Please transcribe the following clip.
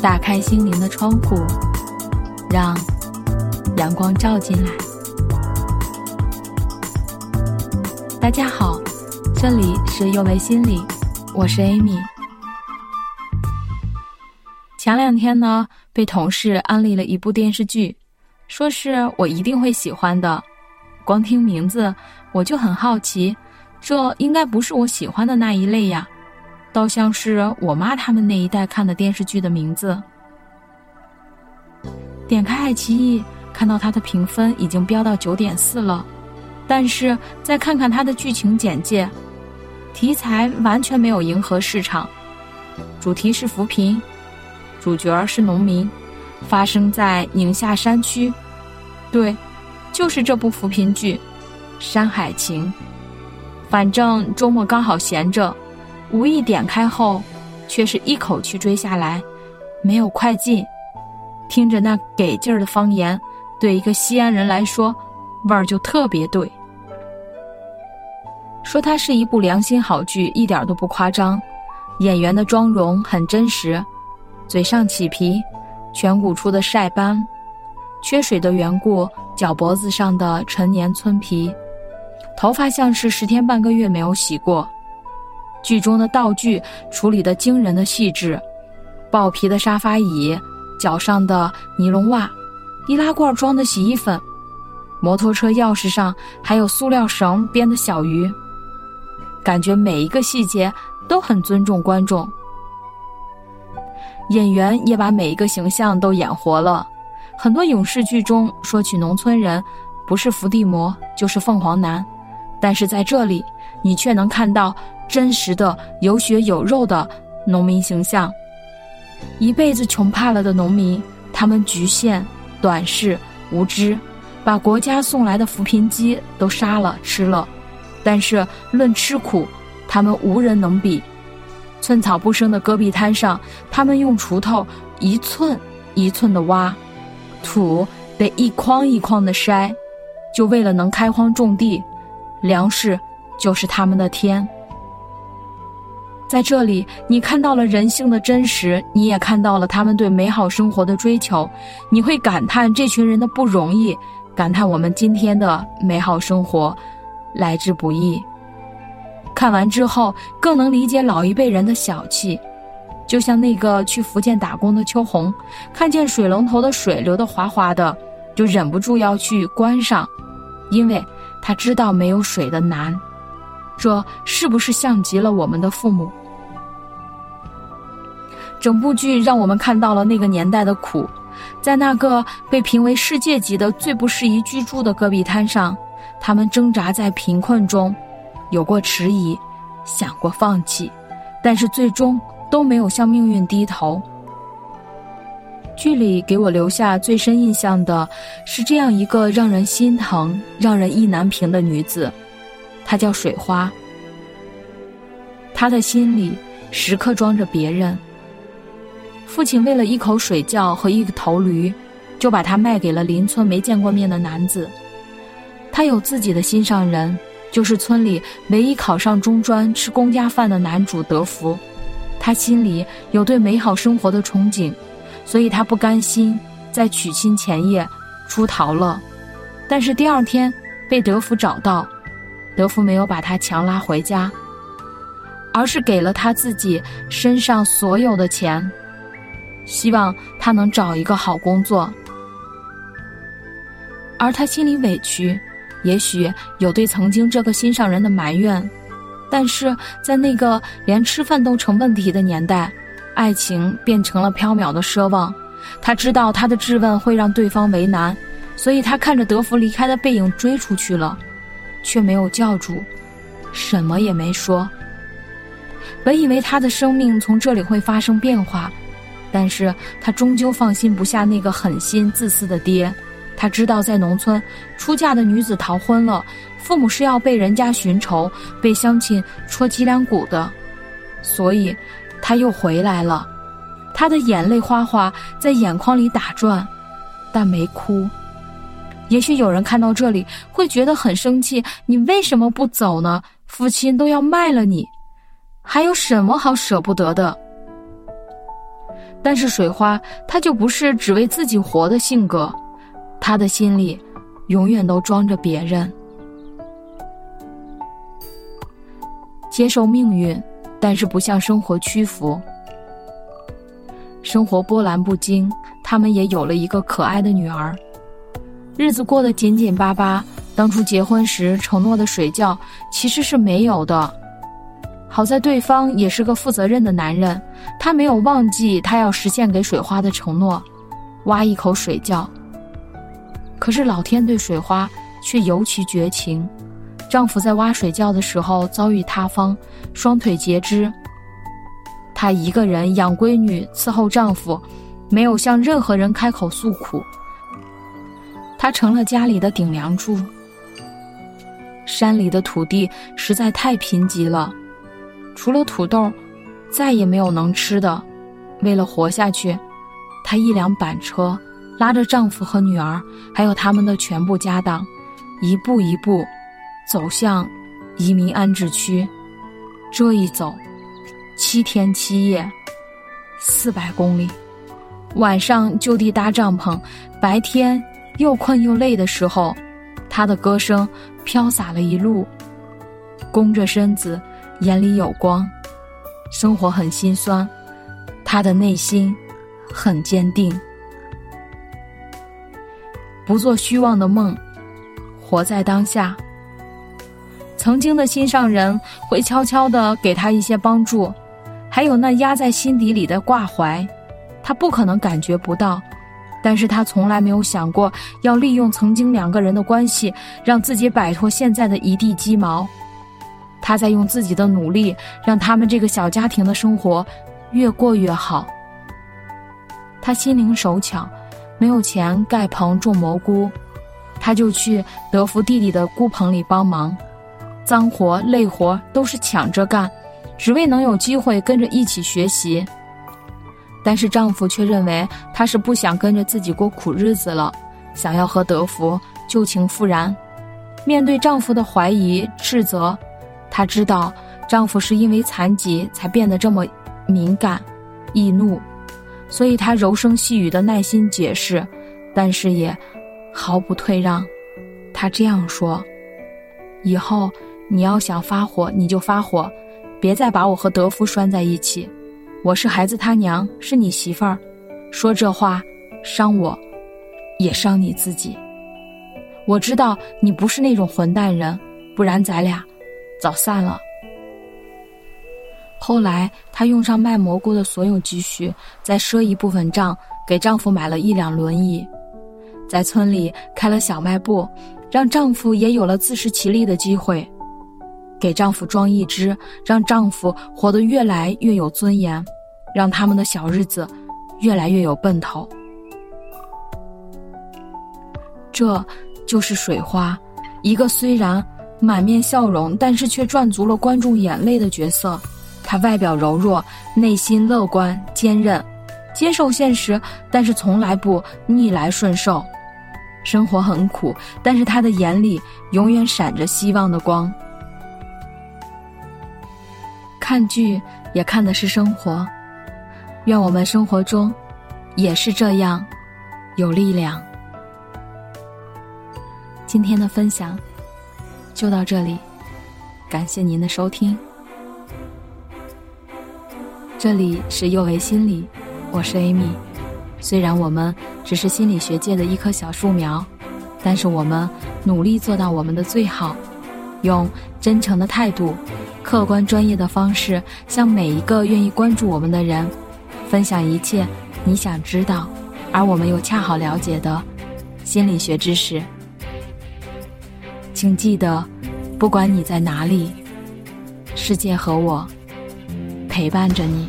打开心灵的窗户，让阳光照进来。大家好，这里是幼为心理，我是 Amy。前两天呢，被同事安利了一部电视剧，说是我一定会喜欢的。光听名字我就很好奇，这应该不是我喜欢的那一类呀。倒像是我妈他们那一代看的电视剧的名字。点开爱奇艺，看到它的评分已经飙到九点四了，但是再看看它的剧情简介，题材完全没有迎合市场，主题是扶贫，主角是农民，发生在宁夏山区，对，就是这部扶贫剧《山海情》。反正周末刚好闲着。无意点开后，却是一口气追下来，没有快进。听着那给劲儿的方言，对一个西安人来说，味儿就特别对。说它是一部良心好剧，一点都不夸张。演员的妆容很真实，嘴上起皮，颧骨处的晒斑，缺水的缘故，脚脖子上的陈年村皮，头发像是十天半个月没有洗过。剧中的道具处理的惊人的细致，豹皮的沙发椅，脚上的尼龙袜，易拉罐装的洗衣粉，摩托车钥匙上还有塑料绳编的小鱼，感觉每一个细节都很尊重观众。演员也把每一个形象都演活了，很多影视剧中说起农村人，不是伏地魔就是凤凰男，但是在这里，你却能看到。真实的有血有肉的农民形象，一辈子穷怕了的农民，他们局限、短视、无知，把国家送来的扶贫鸡都杀了吃了，但是论吃苦，他们无人能比。寸草不生的戈壁滩上，他们用锄头一寸一寸的挖，土得一筐一筐的筛，就为了能开荒种地，粮食就是他们的天。在这里，你看到了人性的真实，你也看到了他们对美好生活的追求，你会感叹这群人的不容易，感叹我们今天的美好生活来之不易。看完之后，更能理解老一辈人的小气，就像那个去福建打工的秋红，看见水龙头的水流得哗哗的，就忍不住要去关上，因为他知道没有水的难。这是不是像极了我们的父母？整部剧让我们看到了那个年代的苦，在那个被评为世界级的最不适宜居住的戈壁滩上，他们挣扎在贫困中，有过迟疑，想过放弃，但是最终都没有向命运低头。剧里给我留下最深印象的是这样一个让人心疼、让人意难平的女子。她叫水花，她的心里时刻装着别人。父亲为了一口水窖和一头驴，就把她卖给了邻村没见过面的男子。他有自己的心上人，就是村里唯一考上中专、吃公家饭的男主德福。他心里有对美好生活的憧憬，所以他不甘心在娶亲前夜出逃了。但是第二天被德福找到。德福没有把他强拉回家，而是给了他自己身上所有的钱，希望他能找一个好工作。而他心里委屈，也许有对曾经这个心上人的埋怨，但是在那个连吃饭都成问题的年代，爱情变成了缥缈的奢望。他知道他的质问会让对方为难，所以他看着德福离开的背影追出去了。却没有叫住，什么也没说。本以为他的生命从这里会发生变化，但是他终究放心不下那个狠心自私的爹。他知道，在农村出嫁的女子逃婚了，父母是要被人家寻仇，被乡亲戳脊梁骨的，所以他又回来了。他的眼泪哗哗在眼眶里打转，但没哭。也许有人看到这里会觉得很生气，你为什么不走呢？父亲都要卖了你，还有什么好舍不得的？但是水花，他就不是只为自己活的性格，他的心里永远都装着别人。接受命运，但是不向生活屈服。生活波澜不惊，他们也有了一个可爱的女儿，日子过得紧紧巴巴。当初结婚时承诺的水窖其实是没有的。好在对方也是个负责任的男人，他没有忘记他要实现给水花的承诺，挖一口水窖。可是老天对水花却尤其绝情，丈夫在挖水窖的时候遭遇塌方，双腿截肢。她一个人养闺女，伺候丈夫，没有向任何人开口诉苦。她成了家里的顶梁柱。山里的土地实在太贫瘠了，除了土豆，再也没有能吃的。为了活下去，她一辆板车拉着丈夫和女儿，还有他们的全部家当，一步一步走向移民安置区。这一走，七天七夜，四百公里。晚上就地搭帐篷，白天又困又累的时候，她的歌声。飘洒了一路，弓着身子，眼里有光。生活很心酸，他的内心很坚定。不做虚妄的梦，活在当下。曾经的心上人会悄悄的给他一些帮助，还有那压在心底里的挂怀，他不可能感觉不到。但是他从来没有想过要利用曾经两个人的关系，让自己摆脱现在的一地鸡毛。他在用自己的努力，让他们这个小家庭的生活越过越好。他心灵手巧，没有钱盖棚种蘑菇，他就去德福弟弟的菇棚里帮忙，脏活累活都是抢着干，只为能有机会跟着一起学习。但是丈夫却认为她是不想跟着自己过苦日子了，想要和德福旧情复燃。面对丈夫的怀疑斥责，她知道丈夫是因为残疾才变得这么敏感、易怒，所以她柔声细语的耐心解释，但是也毫不退让。她这样说：“以后你要想发火你就发火，别再把我和德夫拴在一起。”我是孩子他娘，是你媳妇儿，说这话伤我，也伤你自己。我知道你不是那种混蛋人，不然咱俩早散了。后来，她用上卖蘑菇的所有积蓄，再赊一部分账，给丈夫买了一辆轮椅，在村里开了小卖部，让丈夫也有了自食其力的机会。给丈夫装一只，让丈夫活得越来越有尊严，让他们的小日子越来越有奔头。这就是水花，一个虽然满面笑容，但是却赚足了观众眼泪的角色。他外表柔弱，内心乐观坚韧，接受现实，但是从来不逆来顺受。生活很苦，但是他的眼里永远闪着希望的光。看剧也看的是生活，愿我们生活中也是这样有力量。今天的分享就到这里，感谢您的收听。这里是幼为心理，我是 Amy。虽然我们只是心理学界的一棵小树苗，但是我们努力做到我们的最好，用真诚的态度。客观专业的方式，向每一个愿意关注我们的人，分享一切你想知道，而我们又恰好了解的心理学知识。请记得，不管你在哪里，世界和我陪伴着你。